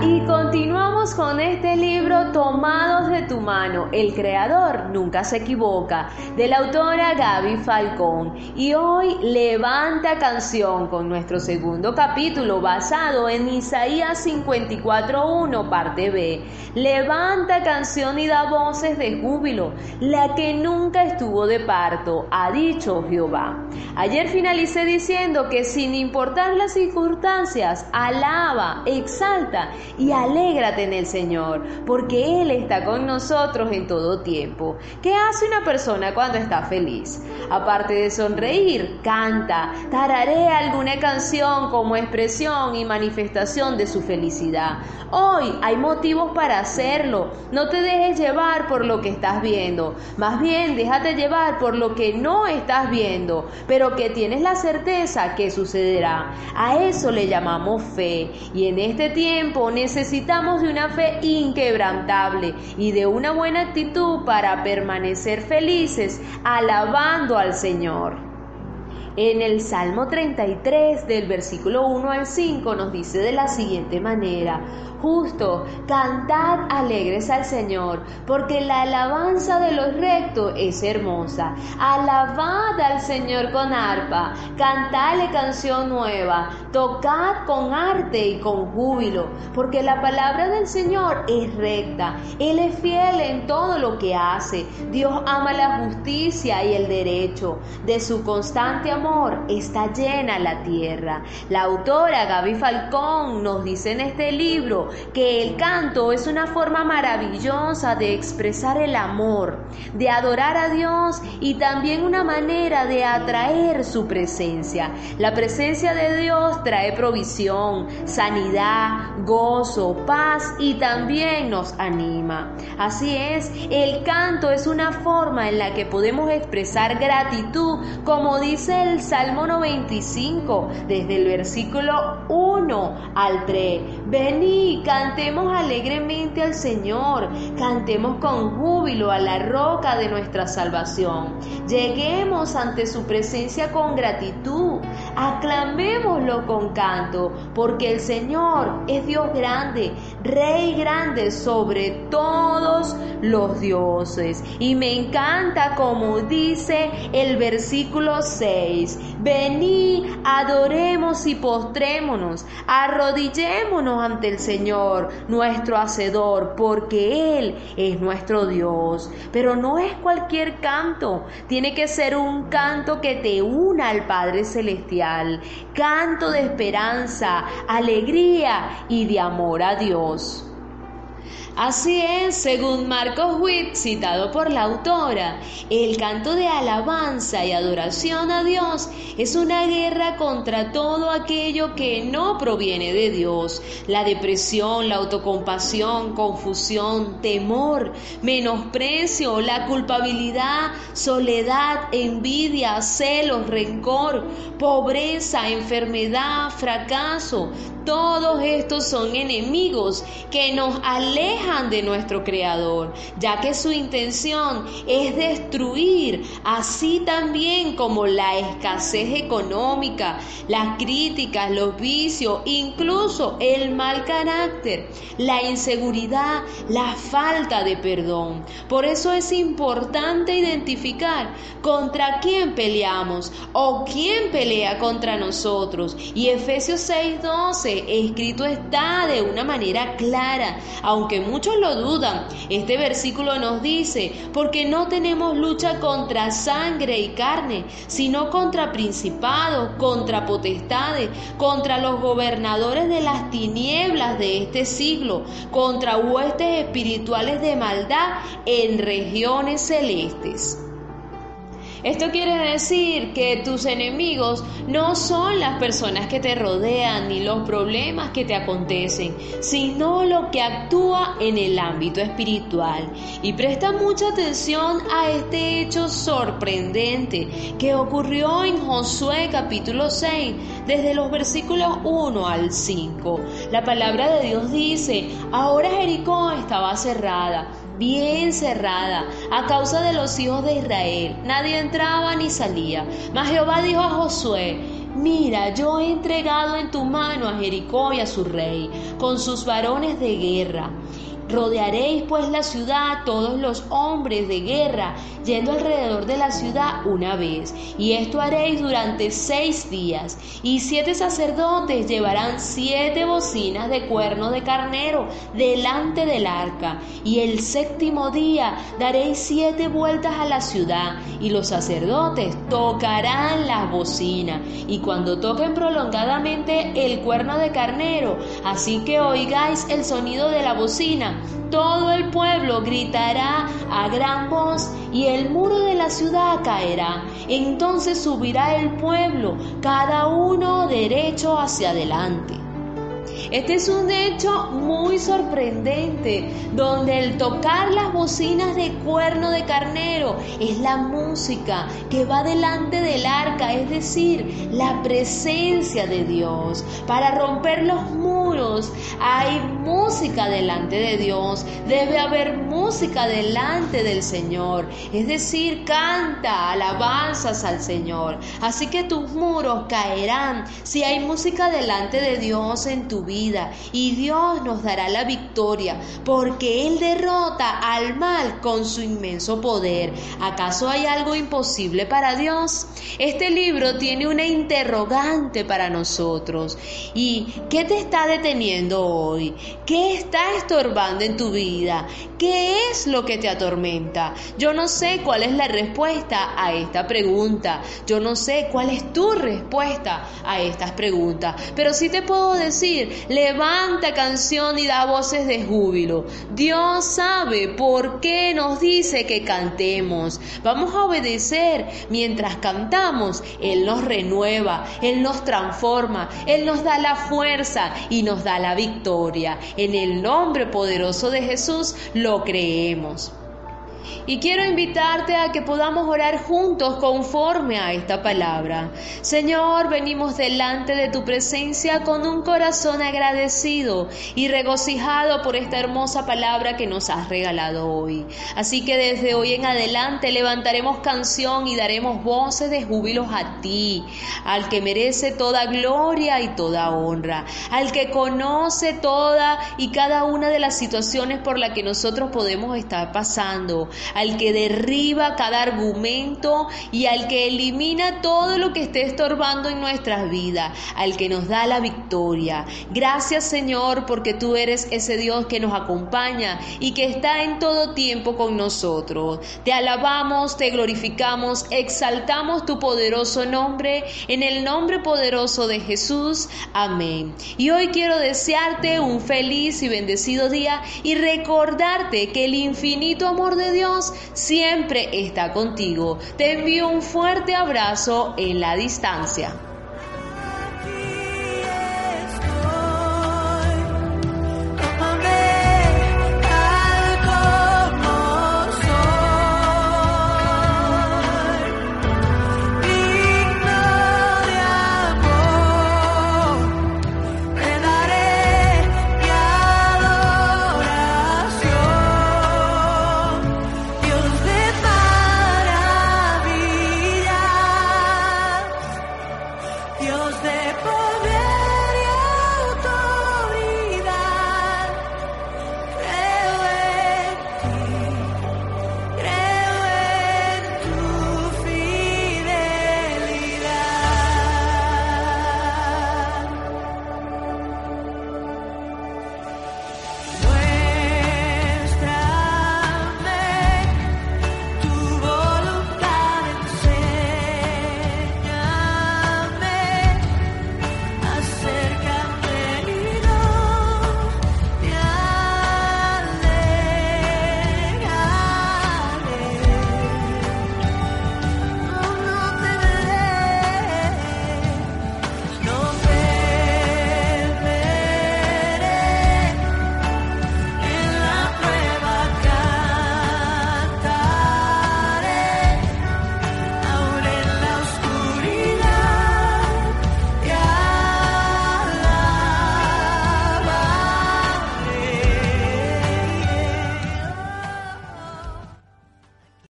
Y con este libro Tomados de tu mano, El Creador nunca se equivoca, de la autora Gaby Falcón. Y hoy levanta canción con nuestro segundo capítulo basado en Isaías 54.1 parte B. Levanta canción y da voces de júbilo, la que nunca estuvo de parto, ha dicho Jehová. Ayer finalicé diciendo que sin importar las circunstancias, alaba, exalta, y alégrate en el Señor, porque Él está con nosotros en todo tiempo. ¿Qué hace una persona cuando está feliz? Aparte de sonreír, canta, tararea alguna canción como expresión y manifestación de su felicidad. Hoy hay motivos para hacerlo. No te dejes llevar por lo que estás viendo. Más bien, déjate llevar por lo que no estás viendo, pero que tienes la certeza que sucederá. A eso le llamamos fe. Y en este tiempo necesitamos de una fe inquebrantable y de una buena actitud para permanecer felices alabando al Señor. En el Salmo 33 del versículo 1 al 5 nos dice de la siguiente manera, justo, cantad alegres al Señor, porque la alabanza de los rectos es hermosa. Alabad al Señor con arpa, cantadle canción nueva, tocad con arte y con júbilo, porque la palabra del Señor es recta, Él es fiel en todo lo que hace. Dios ama la justicia y el derecho, de su constante amor está llena la tierra. La autora Gaby Falcón nos dice en este libro que el canto es una forma maravillosa de expresar el amor, de adorar a Dios y también una manera de atraer su presencia. La presencia de Dios trae provisión, sanidad, gozo, paz y también nos anima. Así es, el canto es una forma en la que podemos expresar gratitud, como dice el Salmo 95, desde el versículo 1 al 3. Vení, cantemos alegremente al Señor, cantemos con júbilo a la roca de nuestra salvación. Lleguemos ante su presencia con gratitud, aclamémoslo con canto, porque el Señor es Dios grande, Rey grande sobre todos los dioses. Y me encanta como dice el versículo 6. Vení, adoremos y postrémonos, arrodillémonos ante el Señor, nuestro Hacedor, porque Él es nuestro Dios. Pero no es cualquier canto, tiene que ser un canto que te una al Padre Celestial, canto de esperanza, alegría y de amor a Dios. Así es, según Marcos Witt, citado por la autora, el canto de alabanza y adoración a Dios es una guerra contra todo aquello que no proviene de Dios. La depresión, la autocompasión, confusión, temor, menosprecio, la culpabilidad, soledad, envidia, celos, rencor, pobreza, enfermedad, fracaso, todos estos son enemigos que nos alejan de nuestro Creador, ya que su intención es destruir, así también como la escasez económica, las críticas, los vicios, incluso el mal carácter, la inseguridad, la falta de perdón. Por eso es importante identificar contra quién peleamos o quién pelea contra nosotros. Y Efesios 6:12 escrito está de una manera clara, aunque muchos lo dudan. Este versículo nos dice, porque no tenemos lucha contra sangre y carne, sino contra principados, contra potestades, contra los gobernadores de las tinieblas de este siglo, contra huestes espirituales de maldad en regiones celestes. Esto quiere decir que tus enemigos no son las personas que te rodean ni los problemas que te acontecen, sino lo que actúa en el ámbito espiritual. Y presta mucha atención a este hecho sorprendente que ocurrió en Josué capítulo 6, desde los versículos 1 al 5. La palabra de Dios dice, ahora Jericó estaba cerrada bien cerrada a causa de los hijos de Israel. Nadie entraba ni salía. Mas Jehová dijo a Josué, mira, yo he entregado en tu mano a Jericó y a su rey, con sus varones de guerra. Rodearéis pues la ciudad todos los hombres de guerra, yendo alrededor de la ciudad una vez. Y esto haréis durante seis días. Y siete sacerdotes llevarán siete bocinas de cuerno de carnero delante del arca. Y el séptimo día daréis siete vueltas a la ciudad. Y los sacerdotes tocarán las bocinas. Y cuando toquen prolongadamente el cuerno de carnero, así que oigáis el sonido de la bocina, todo el pueblo gritará a gran voz y el muro de la ciudad caerá. Entonces subirá el pueblo, cada uno derecho hacia adelante. Este es un hecho muy sorprendente, donde el tocar las bocinas de cuerno de carnero es la música que va delante del arca, es decir, la presencia de Dios. Para romper los muros hay música delante de Dios, debe haber música delante del Señor, es decir, canta alabanzas al Señor. Así que tus muros caerán si hay música delante de Dios en tu vida y Dios nos dará la victoria porque Él derrota al mal con su inmenso poder. ¿Acaso hay algo imposible para Dios? Este libro tiene una interrogante para nosotros. ¿Y qué te está deteniendo hoy? ¿Qué está estorbando en tu vida? ¿Qué es lo que te atormenta? Yo no sé cuál es la respuesta a esta pregunta. Yo no sé cuál es tu respuesta a estas preguntas. Pero sí te puedo decir, levanta canción y da voces de júbilo. Dios sabe por qué nos dice que cantemos. Vamos a obedecer mientras cantamos. Él nos renueva, Él nos transforma, Él nos da la fuerza y nos da la victoria. En el nombre poderoso de Jesús lo creemos. Y quiero invitarte a que podamos orar juntos conforme a esta palabra. Señor, venimos delante de tu presencia con un corazón agradecido y regocijado por esta hermosa palabra que nos has regalado hoy. Así que desde hoy en adelante levantaremos canción y daremos voces de júbilos a ti, al que merece toda gloria y toda honra, al que conoce toda y cada una de las situaciones por las que nosotros podemos estar pasando, al que derriba cada argumento y al que elimina todo lo que esté estorbando en nuestras vidas, al que nos da la victoria. Gracias Señor porque tú eres ese Dios que nos acompaña y que está en todo tiempo con nosotros. Te alabamos, te glorificamos, exaltamos tu poderoso nombre en el nombre poderoso de Jesús. Amén. Y hoy quiero desearte un feliz y bendecido día y recordarte que el infinito amor de Dios siempre está contigo. Te envío un fuerte abrazo en la distancia.